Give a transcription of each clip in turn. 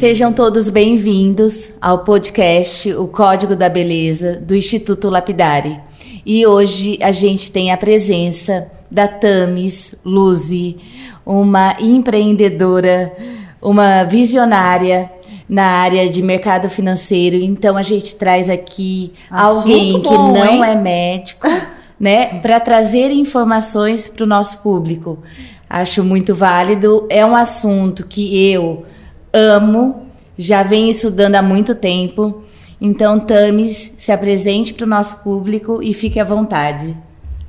Sejam todos bem-vindos ao podcast O Código da Beleza do Instituto Lapidari. E hoje a gente tem a presença da Tamis Luzi, uma empreendedora, uma visionária na área de mercado financeiro. Então a gente traz aqui Assunto alguém que bom, não hein? é médico, né, para trazer informações para o nosso público. Acho muito válido. É um assunto que eu amo, já venho estudando há muito tempo. Então, Tamis, se apresente para o nosso público e fique à vontade.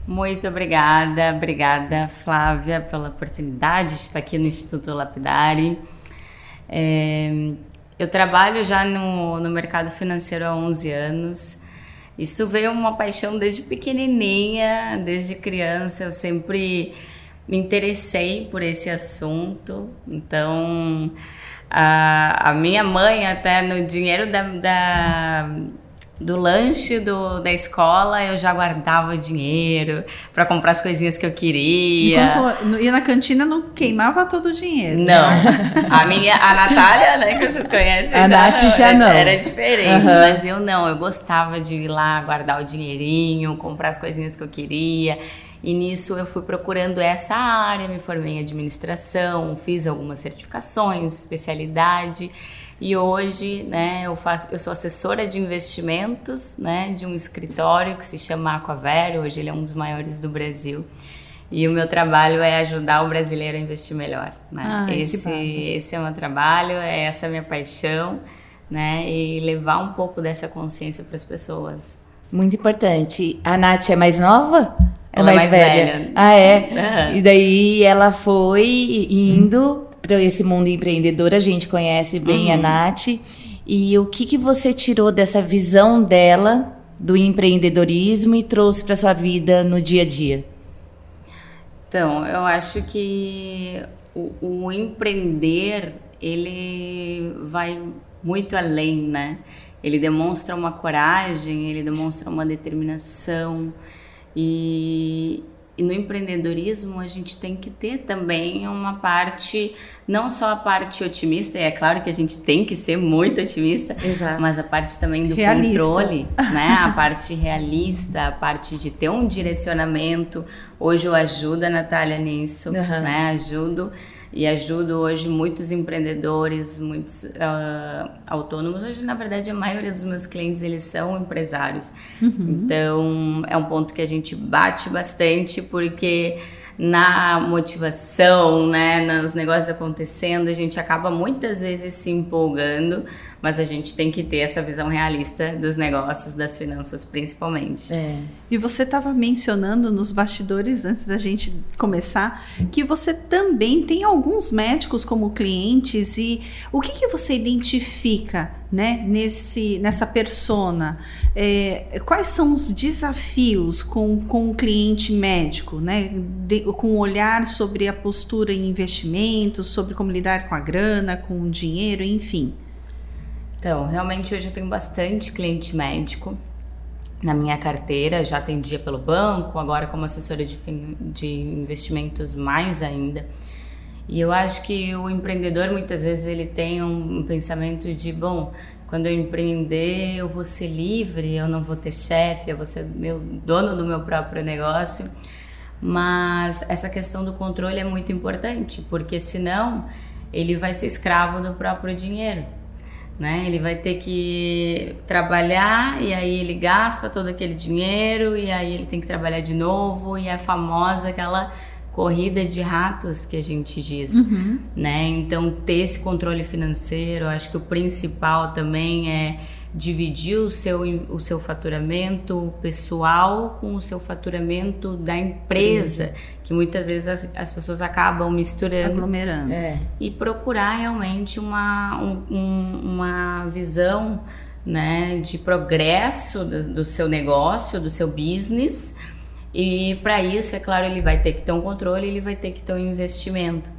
Muito obrigada, obrigada Flávia pela oportunidade de estar aqui no Instituto Lapidari. É, eu trabalho já no, no mercado financeiro há 11 anos. Isso veio uma paixão desde pequenininha, desde criança. Eu sempre me interessei por esse assunto. Então, a, a minha mãe, até no dinheiro da, da do lanche do, da escola eu já guardava dinheiro para comprar as coisinhas que eu queria. Enquanto ia na cantina não queimava todo o dinheiro. Não. a minha, a Natália, né, que vocês conhecem, a já, Nath já não. Era diferente, uhum. mas eu não, eu gostava de ir lá guardar o dinheirinho, comprar as coisinhas que eu queria. E nisso eu fui procurando essa área, me formei em administração, fiz algumas certificações, especialidade. E hoje, né, eu, faço, eu sou assessora de investimentos, né, de um escritório que se chama Aquavero. Hoje ele é um dos maiores do Brasil. E o meu trabalho é ajudar o brasileiro a investir melhor. Né? Ai, esse, esse é o meu trabalho, é essa a minha paixão, né? E levar um pouco dessa consciência para as pessoas. Muito importante. A Nath é mais nova? Ela é mais, mais velha. velha. Ah, é? Uhum. E daí ela foi indo para esse mundo empreendedor, a gente conhece bem uhum. a Nath. E o que, que você tirou dessa visão dela do empreendedorismo e trouxe para sua vida no dia a dia? Então, eu acho que o, o empreender ele vai muito além, né? Ele demonstra uma coragem, ele demonstra uma determinação e, e no empreendedorismo a gente tem que ter também uma parte, não só a parte otimista, e é claro que a gente tem que ser muito otimista, Exato. mas a parte também do realista. controle, né? A parte realista, a parte de ter um direcionamento. Hoje eu ajudo a Natália nisso, uhum. né? Ajudo e ajudo hoje muitos empreendedores, muitos uh, autônomos. Hoje, na verdade, a maioria dos meus clientes eles são empresários. Uhum. Então, é um ponto que a gente bate bastante porque na motivação, né, nos negócios acontecendo, a gente acaba muitas vezes se empolgando, mas a gente tem que ter essa visão realista dos negócios, das finanças principalmente. É. E você estava mencionando nos bastidores antes da gente começar que você também tem alguns médicos como clientes e o que, que você identifica né, nesse, nessa persona? É, quais são os desafios com, com o cliente médico, né, de, com o olhar sobre a postura em investimentos, sobre como lidar com a grana, com o dinheiro, enfim? Então, realmente hoje eu tenho bastante cliente médico na minha carteira, já atendia pelo banco, agora como assessora de, de investimentos mais ainda. E eu acho que o empreendedor muitas vezes ele tem um, pensamento de, bom, quando eu empreender eu vou ser livre, eu não vou ter chefe, eu vou ser meu dono do meu próprio negócio. Mas essa questão do controle é muito importante, porque senão ele vai ser escravo do próprio dinheiro. Né? Ele vai ter que trabalhar e aí ele gasta todo aquele dinheiro e aí ele tem que trabalhar de novo e é famosa aquela corrida de ratos que a gente diz, uhum. né? Então ter esse controle financeiro, acho que o principal também é dividir o seu, o seu faturamento pessoal com o seu faturamento da empresa, que muitas vezes as, as pessoas acabam misturando. Aglomerando. É. E procurar realmente uma, um, uma visão né, de progresso do, do seu negócio, do seu business, e para isso, é claro, ele vai ter que ter um controle, ele vai ter que ter um investimento.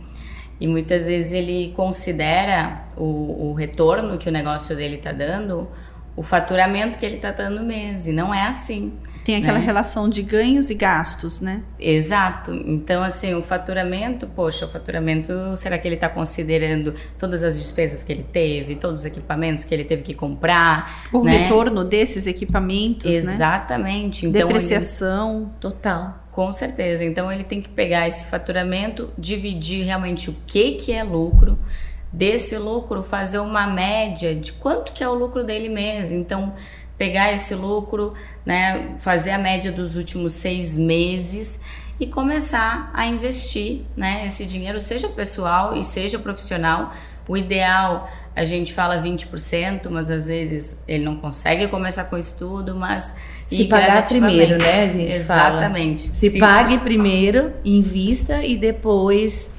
E muitas vezes ele considera o, o retorno que o negócio dele está dando o faturamento que ele está dando no mês. E não é assim. Tem aquela né? relação de ganhos e gastos, né? Exato. Então, assim, o faturamento, poxa, o faturamento, será que ele está considerando todas as despesas que ele teve, todos os equipamentos que ele teve que comprar? O né? retorno desses equipamentos, né? Exatamente. Então, Depreciação. Total. Com certeza. Então ele tem que pegar esse faturamento, dividir realmente o que que é lucro, desse lucro fazer uma média de quanto que é o lucro dele mês. Então pegar esse lucro, né, fazer a média dos últimos seis meses e começar a investir, né, esse dinheiro, seja pessoal e seja profissional. O ideal a gente fala 20%, mas às vezes ele não consegue começar com isso tudo, mas se pagar primeiro, né? Gente Exatamente. Fala. Se, se pague primeiro, invista e depois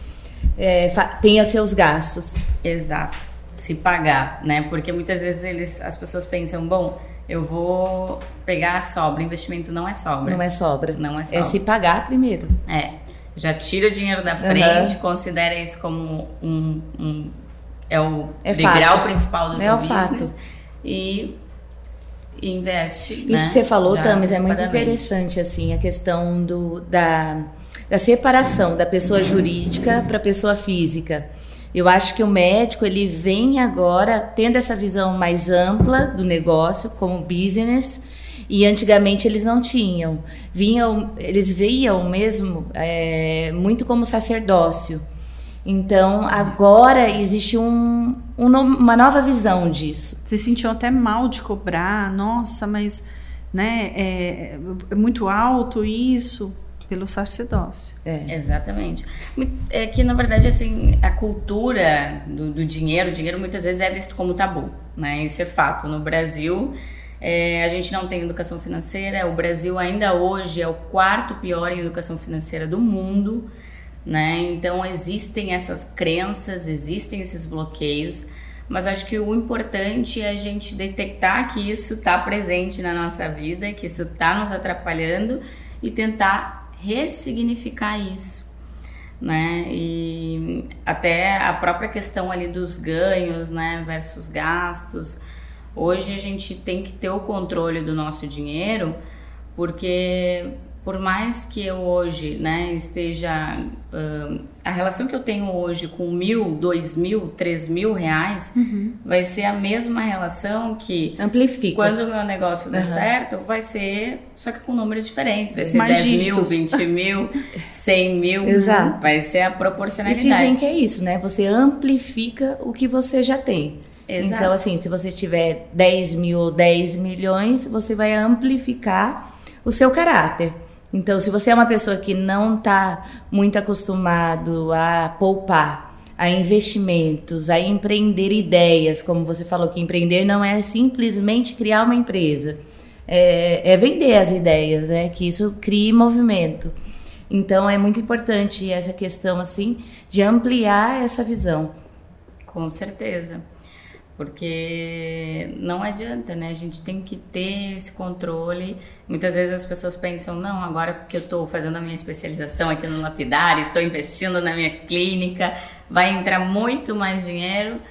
é, tenha seus gastos. Exato. Se pagar, né? Porque muitas vezes eles, as pessoas pensam, bom, eu vou pegar a sobra. Investimento não é sobra. Não é sobra. Não é sobra. É se pagar primeiro. É. Já tira o dinheiro da frente, uhum. considera isso como um, um é o é degrau fato. principal do é teu o business. Fato. E investe. Isso né? que você falou, Tamis, é muito interessante, assim, a questão do, da, da separação da pessoa jurídica para a pessoa física. Eu acho que o médico ele vem agora tendo essa visão mais ampla do negócio como business e antigamente eles não tinham. Vinham, eles viam mesmo é, muito como sacerdócio. Então agora existe um, um, uma nova visão disso. Você sentiu até mal de cobrar, nossa, mas né, é, é muito alto isso pelo sacerdócio. É. Exatamente. É que na verdade assim a cultura do, do, dinheiro, o dinheiro muitas vezes é visto como tabu, né? Isso é fato. No Brasil é, a gente não tem educação financeira. O Brasil ainda hoje é o quarto pior em educação financeira do mundo né? Então existem essas crenças, existem esses bloqueios, mas acho que o importante é a gente detectar que isso está presente na nossa vida, que isso está nos atrapalhando e tentar ressignificar isso. Né? E até a própria questão ali dos ganhos, né, versus gastos. Hoje a gente tem que ter o controle do nosso dinheiro, porque por mais que eu hoje né, esteja. Uh, a relação que eu tenho hoje com mil, dois mil, três mil reais uhum. vai ser a mesma relação que. Amplifica. Quando o meu negócio der uhum. certo, vai ser. Só que com números diferentes. Vai ser Mais 10 dígitos. mil, 20 mil, 100 mil. Exato. Vai ser a E proporcionalidade. dizem que é isso, né? Você amplifica o que você já tem. Exato. Então, assim, se você tiver 10 mil ou 10 milhões, você vai amplificar o seu caráter. Então, se você é uma pessoa que não está muito acostumado a poupar, a investimentos, a empreender ideias, como você falou que empreender não é simplesmente criar uma empresa, é, é vender as ideias, né? Que isso crie movimento. Então, é muito importante essa questão assim de ampliar essa visão. Com certeza porque não adianta, né? A gente tem que ter esse controle. Muitas vezes as pessoas pensam, não, agora que eu estou fazendo a minha especialização aqui no lapidário, estou investindo na minha clínica, vai entrar muito mais dinheiro.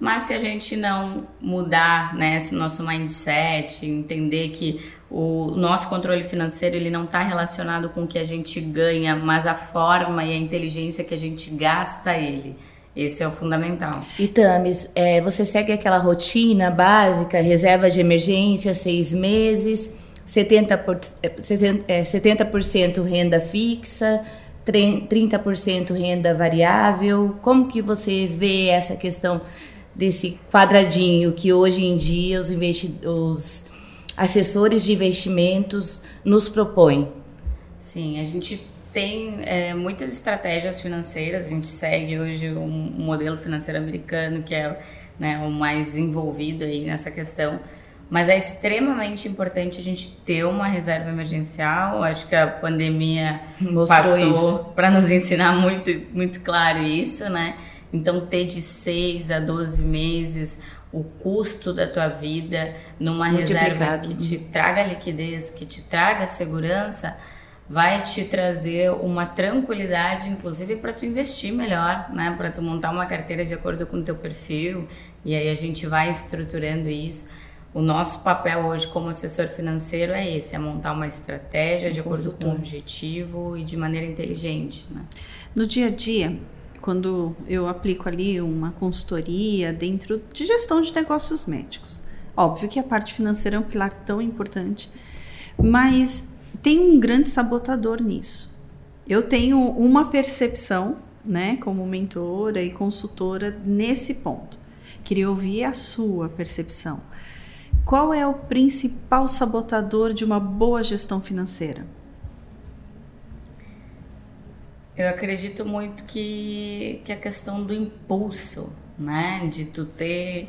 Mas se a gente não mudar né, esse nosso mindset, entender que o nosso controle financeiro ele não está relacionado com o que a gente ganha, mas a forma e a inteligência que a gente gasta ele. Esse é o fundamental. E Tamis, é, você segue aquela rotina básica, reserva de emergência, seis meses, 70%, por, é, 70% renda fixa, 30% renda variável. Como que você vê essa questão desse quadradinho que hoje em dia os, os assessores de investimentos nos propõem? Sim, a gente tem é, muitas estratégias financeiras. A gente segue hoje um, um modelo financeiro americano que é né, o mais envolvido aí nessa questão. Mas é extremamente importante a gente ter uma reserva emergencial. Acho que a pandemia Mostrou passou para nos ensinar muito, muito claro isso, né? Então, ter de 6 a 12 meses o custo da tua vida numa reserva que te traga liquidez, que te traga segurança, vai te trazer uma tranquilidade, inclusive para tu investir melhor, né? Para tu montar uma carteira de acordo com o teu perfil. E aí a gente vai estruturando isso. o nosso papel hoje como assessor financeiro é esse, é montar uma estratégia de acordo com o objetivo e de maneira inteligente. Né? No dia a dia, quando eu aplico ali uma consultoria dentro de gestão de negócios médicos, óbvio que a parte financeira é um pilar tão importante, mas tem um grande sabotador nisso. Eu tenho uma percepção, né, como mentora e consultora nesse ponto. Queria ouvir a sua percepção. Qual é o principal sabotador de uma boa gestão financeira? Eu acredito muito que, que a questão do impulso, né? De tu ter.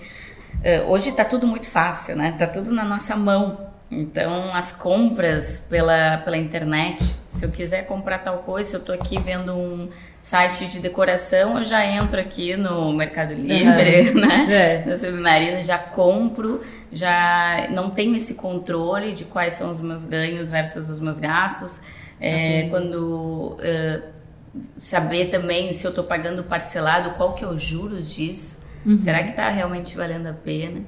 Uh, hoje está tudo muito fácil, né? Tá tudo na nossa mão. Então, as compras pela, pela internet, se eu quiser comprar tal coisa, se eu estou aqui vendo um site de decoração, eu já entro aqui no Mercado Livre, uhum. né? É. No Submarino, já compro, já não tenho esse controle de quais são os meus ganhos versus os meus gastos. É, quando uh, saber também se eu estou pagando parcelado, qual que é os juros disso, uhum. será que está realmente valendo a pena?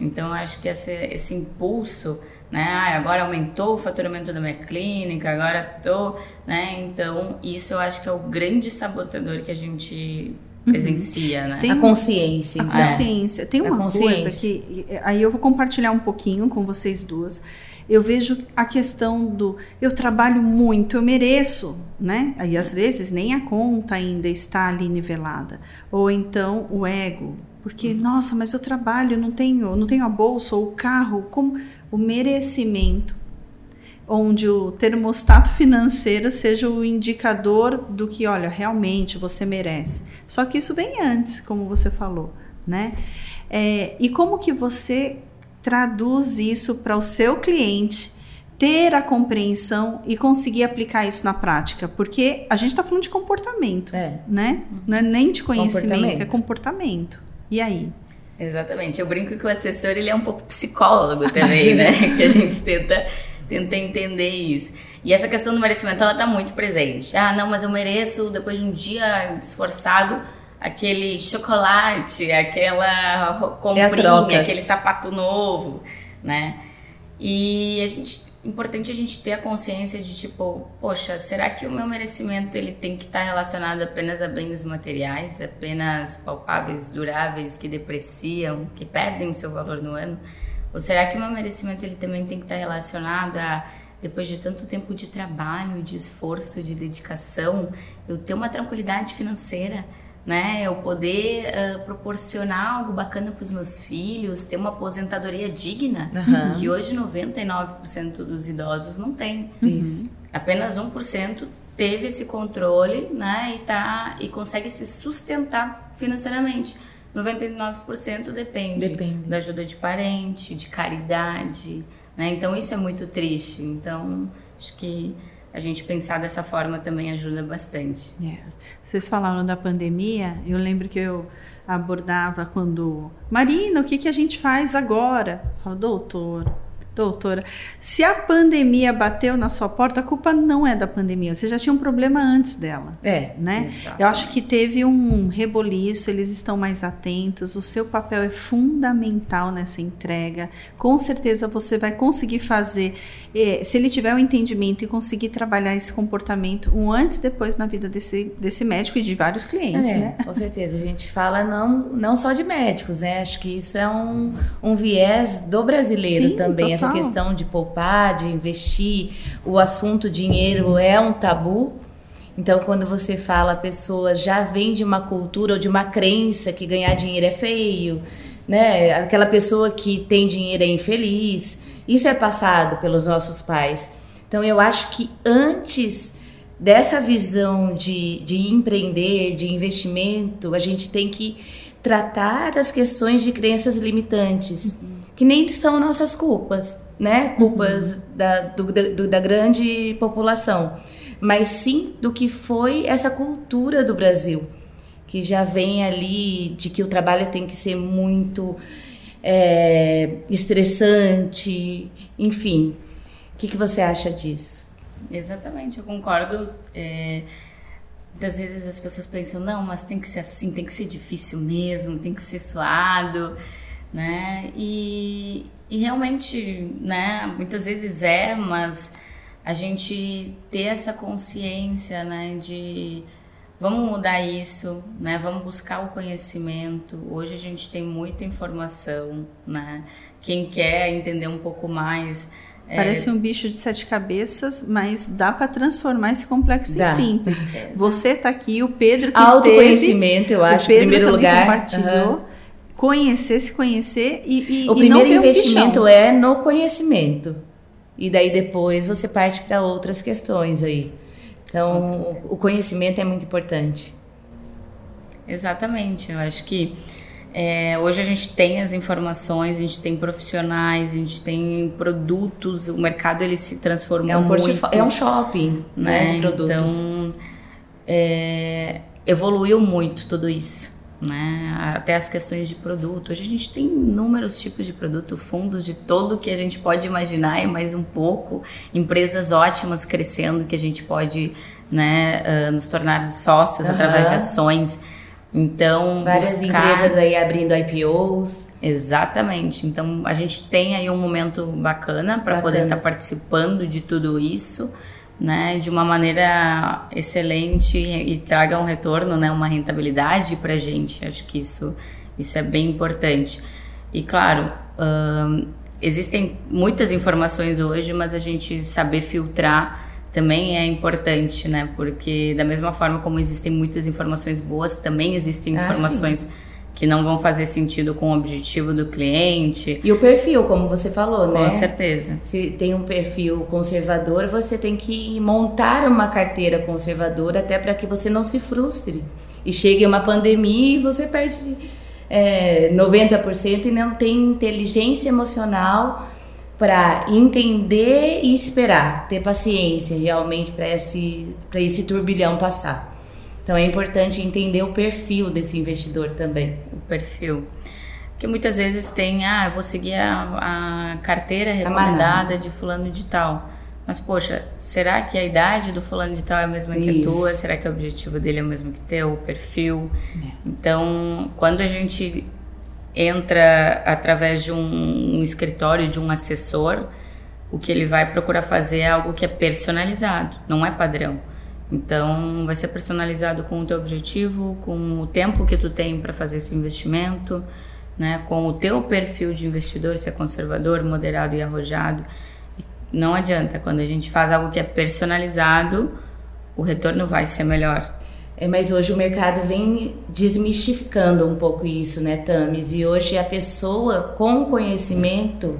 Então, acho que esse, esse impulso, né? Ah, agora aumentou o faturamento da minha clínica, agora tô, né? Então, isso eu acho que é o grande sabotador que a gente uhum. presencia, né? Tem a consciência. A consciência. Tem uma coisa que aí eu vou compartilhar um pouquinho com vocês duas eu vejo a questão do eu trabalho muito, eu mereço, né? Aí às vezes nem a conta ainda está ali nivelada. Ou então o ego, porque nossa, mas eu trabalho, não tenho, não tenho a bolsa ou o carro, como o merecimento, onde o termostato financeiro seja o indicador do que, olha, realmente você merece. Só que isso vem antes, como você falou, né? É, e como que você traduz isso para o seu cliente ter a compreensão e conseguir aplicar isso na prática, porque a gente está falando de comportamento, é. né? Não é nem de conhecimento, é comportamento. E aí? Exatamente. Eu brinco que o assessor ele é um pouco psicólogo também, né? que a gente tenta tenta entender isso. E essa questão do merecimento ela está muito presente. Ah, não, mas eu mereço depois de um dia esforçado aquele chocolate, aquela comprinha, é aquele sapato novo, né? E a gente, importante a gente ter a consciência de tipo, poxa, será que o meu merecimento ele tem que estar relacionado apenas a bens materiais, apenas palpáveis, duráveis, que depreciam, que perdem o seu valor no ano? Ou será que o meu merecimento ele também tem que estar relacionado a depois de tanto tempo de trabalho, de esforço, de dedicação, eu ter uma tranquilidade financeira? Né? Eu poder uh, proporcionar algo bacana para os meus filhos, ter uma aposentadoria digna, uhum. que hoje 99% dos idosos não tem. Isso. Apenas 1% teve esse controle, né? E tá e consegue se sustentar financeiramente. 99% depende, depende da ajuda de parente, de caridade, né? Então isso é muito triste. Então acho que a gente pensar dessa forma também ajuda bastante. É. Vocês falaram da pandemia, eu lembro que eu abordava quando Marina, o que, que a gente faz agora? Eu falo, doutor, Doutora, se a pandemia bateu na sua porta, a culpa não é da pandemia. Você já tinha um problema antes dela. É. Né? Exatamente. Eu acho que teve um reboliço, eles estão mais atentos. O seu papel é fundamental nessa entrega. Com certeza você vai conseguir fazer. Eh, se ele tiver o um entendimento e conseguir trabalhar esse comportamento um antes e depois na vida desse, desse médico e de vários clientes. É, né? Com certeza. A gente fala não, não só de médicos, né? Acho que isso é um, um viés do brasileiro Sim, também. Total essa questão de poupar, de investir, o assunto dinheiro é um tabu. Então, quando você fala, a pessoa já vem de uma cultura ou de uma crença que ganhar dinheiro é feio, né? Aquela pessoa que tem dinheiro é infeliz. Isso é passado pelos nossos pais. Então, eu acho que antes dessa visão de, de empreender, de investimento, a gente tem que tratar as questões de crenças limitantes. Uhum que nem são nossas culpas, né? Culpas uhum. da, do, do, da grande população, mas sim do que foi essa cultura do Brasil, que já vem ali de que o trabalho tem que ser muito é, estressante, enfim. O que, que você acha disso? Exatamente, eu concordo. É, muitas vezes as pessoas pensam, não, mas tem que ser assim, tem que ser difícil mesmo, tem que ser suado. Né? E, e realmente, né, muitas vezes é, mas a gente ter essa consciência, né, de vamos mudar isso, né? Vamos buscar o conhecimento. Hoje a gente tem muita informação, né? Quem quer entender um pouco mais, é. Parece é... um bicho de sete cabeças, mas dá para transformar esse complexo dá. em simples. É, Você está aqui, o Pedro que Autoconhecimento, esteve, eu acho, em primeiro lugar. compartilhou. Uhum. Conhecer, se conhecer e, e O primeiro e investimento um é no conhecimento. E daí depois você parte para outras questões aí. Então, o conhecimento é muito importante. Exatamente. Eu acho que é, hoje a gente tem as informações, a gente tem profissionais, a gente tem produtos, o mercado ele se transformou é um muito. É um shopping né, de produtos. Então, é, evoluiu muito tudo isso. Né? Até as questões de produto. Hoje a gente tem inúmeros tipos de produto, fundos de todo que a gente pode imaginar e mais um pouco, empresas ótimas crescendo que a gente pode né, uh, nos tornar sócios uhum. através de ações. Então, várias buscar... empresas aí abrindo IPOs. Exatamente. Então, a gente tem aí um momento bacana para poder estar tá participando de tudo isso, né, de uma maneira excelente e traga um retorno, né, uma rentabilidade para a gente. Acho que isso, isso é bem importante. E claro, hum, existem muitas informações hoje, mas a gente saber filtrar também é importante, né? Porque da mesma forma como existem muitas informações boas, também existem ah, informações sim. Que não vão fazer sentido com o objetivo do cliente. E o perfil, como você falou, com né? Com certeza. Se tem um perfil conservador, você tem que montar uma carteira conservadora até para que você não se frustre. E chegue uma pandemia e você perde é, 90% e não tem inteligência emocional para entender e esperar, ter paciência realmente para esse, esse turbilhão passar. Então é importante entender o perfil desse investidor também. O perfil. Porque muitas vezes tem, ah, eu vou seguir a, a carteira recomendada de fulano de tal. Mas, poxa, será que a idade do fulano de tal é a mesma Isso. que a tua? Será que o objetivo dele é o mesmo que teu? O perfil? É. Então, quando a gente entra através de um, um escritório, de um assessor, o que ele vai procurar fazer é algo que é personalizado, não é padrão. Então, vai ser personalizado com o teu objetivo, com o tempo que tu tem para fazer esse investimento, né, com o teu perfil de investidor, se é conservador, moderado e arrojado. Não adianta, quando a gente faz algo que é personalizado, o retorno vai ser melhor. É, mas hoje o mercado vem desmistificando um pouco isso, né, Tamis? E hoje a pessoa com conhecimento,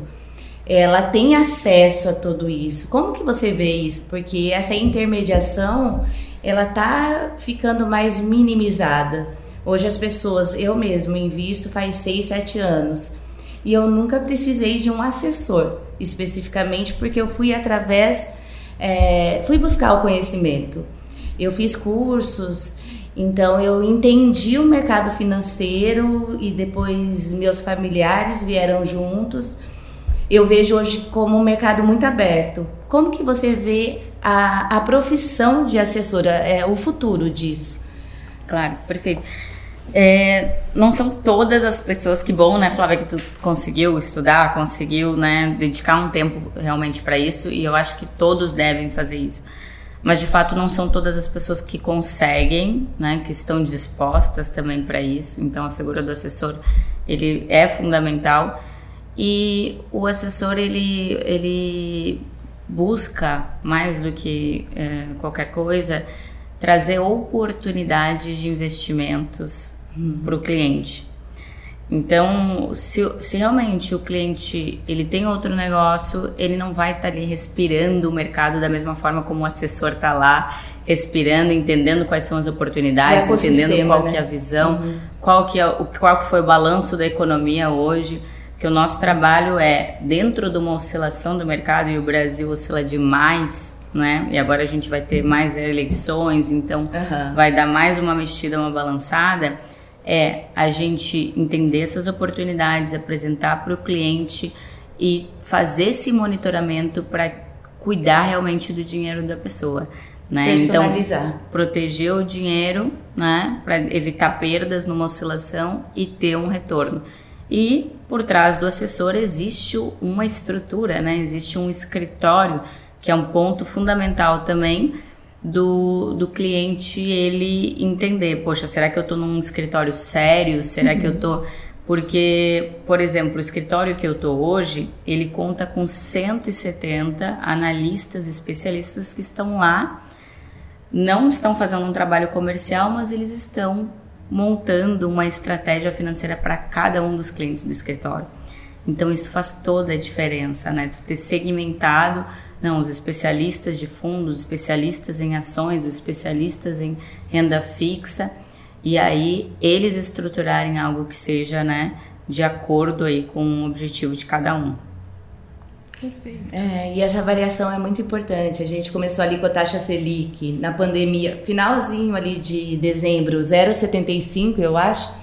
ela tem acesso a tudo isso. Como que você vê isso? Porque essa intermediação, ela tá ficando mais minimizada. Hoje as pessoas, eu mesmo invisto faz 6, 7 anos. E eu nunca precisei de um assessor, especificamente porque eu fui através, é, fui buscar o conhecimento. Eu fiz cursos, então eu entendi o mercado financeiro e depois meus familiares vieram juntos. Eu vejo hoje como um mercado muito aberto. Como que você vê a, a profissão de assessora, é, o futuro disso? Claro, perfeito. É, não são todas as pessoas que bom, né, Flávia, que tu conseguiu estudar, conseguiu, né, dedicar um tempo realmente para isso e eu acho que todos devem fazer isso mas de fato não são todas as pessoas que conseguem, né, que estão dispostas também para isso. Então a figura do assessor ele é fundamental e o assessor ele ele busca mais do que é, qualquer coisa trazer oportunidades de investimentos hum. para o cliente. Então, se, se realmente o cliente ele tem outro negócio, ele não vai estar tá ali respirando o mercado da mesma forma como o assessor está lá respirando, entendendo quais são as oportunidades, entendendo qual né? que é a visão, uhum. qual que é o qual que foi o balanço da economia hoje, que o nosso trabalho é dentro de uma oscilação do mercado e o Brasil oscila demais, né? E agora a gente vai ter mais eleições, então uhum. vai dar mais uma mexida, uma balançada é a gente entender essas oportunidades, apresentar para o cliente e fazer esse monitoramento para cuidar realmente do dinheiro da pessoa. Né? Então, proteger o dinheiro né? para evitar perdas numa oscilação e ter um retorno. E por trás do assessor existe uma estrutura, né? existe um escritório, que é um ponto fundamental também do, do cliente ele entender, poxa, será que eu estou num escritório sério? Será uhum. que eu estou porque, por exemplo, o escritório que eu estou hoje, ele conta com 170 analistas especialistas que estão lá, não estão fazendo um trabalho comercial, mas eles estão montando uma estratégia financeira para cada um dos clientes do escritório. Então isso faz toda a diferença, né? Tu ter segmentado, não, os especialistas de fundos, especialistas em ações, os especialistas em renda fixa e aí eles estruturarem algo que seja, né, de acordo aí com o objetivo de cada um. Perfeito. É, e essa variação é muito importante. A gente começou ali com a taxa Selic na pandemia, finalzinho ali de dezembro, 0,75 eu acho,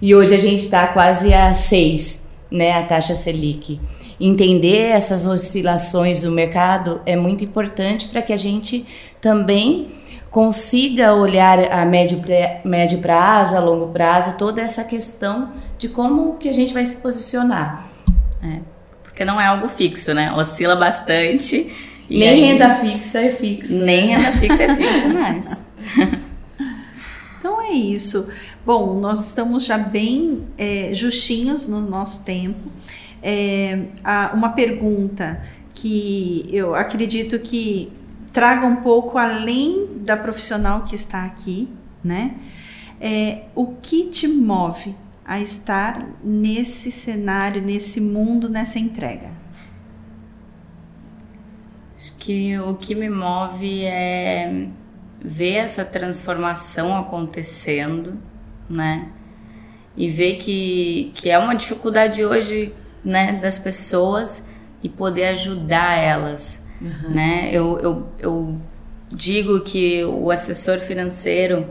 e hoje a gente está quase a 6, né, a taxa Selic. Entender essas oscilações do mercado é muito importante para que a gente também consiga olhar a médio, médio prazo, a longo prazo, toda essa questão de como que a gente vai se posicionar. É, porque não é algo fixo, né? Oscila bastante. Nem aí, renda fixa é fixo. Nem renda fixa é fixo mais. então é isso. Bom, nós estamos já bem é, justinhos no nosso tempo. É, uma pergunta que eu acredito que traga um pouco além da profissional que está aqui, né? É, o que te move a estar nesse cenário, nesse mundo, nessa entrega? Acho que o que me move é ver essa transformação acontecendo, né? E ver que, que é uma dificuldade hoje, né, das pessoas e poder ajudar elas Uhum. Né? Eu, eu, eu digo que o assessor financeiro,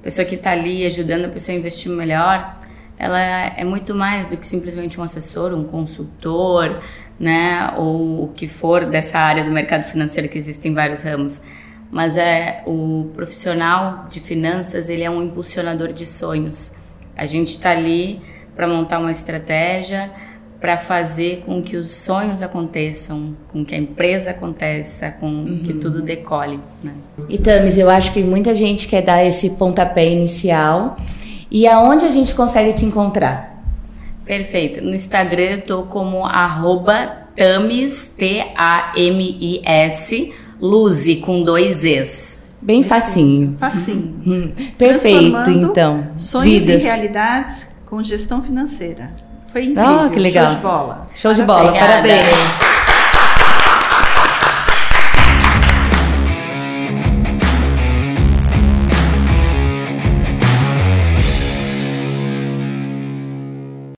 a pessoa que está ali ajudando a pessoa a investir melhor, ela é muito mais do que simplesmente um assessor, um consultor, né, ou o que for dessa área do mercado financeiro que existem vários ramos. Mas é o profissional de finanças, ele é um impulsionador de sonhos. A gente está ali para montar uma estratégia, para fazer com que os sonhos aconteçam, com que a empresa aconteça, com uhum. que tudo decole. Né? E Tamis, eu acho que muita gente quer dar esse pontapé inicial. E aonde a gente consegue te encontrar? Perfeito. No Instagram eu tô como arroba Tamis, T-A-M-I-S, Luzi, com dois Es. Bem facinho. Facinho. Hum, perfeito, então. Sonhos Vidas. e realidades com gestão financeira. Foi incrível. Oh, que legal. Show de bola. Show de bola. Parabéns. Parabéns.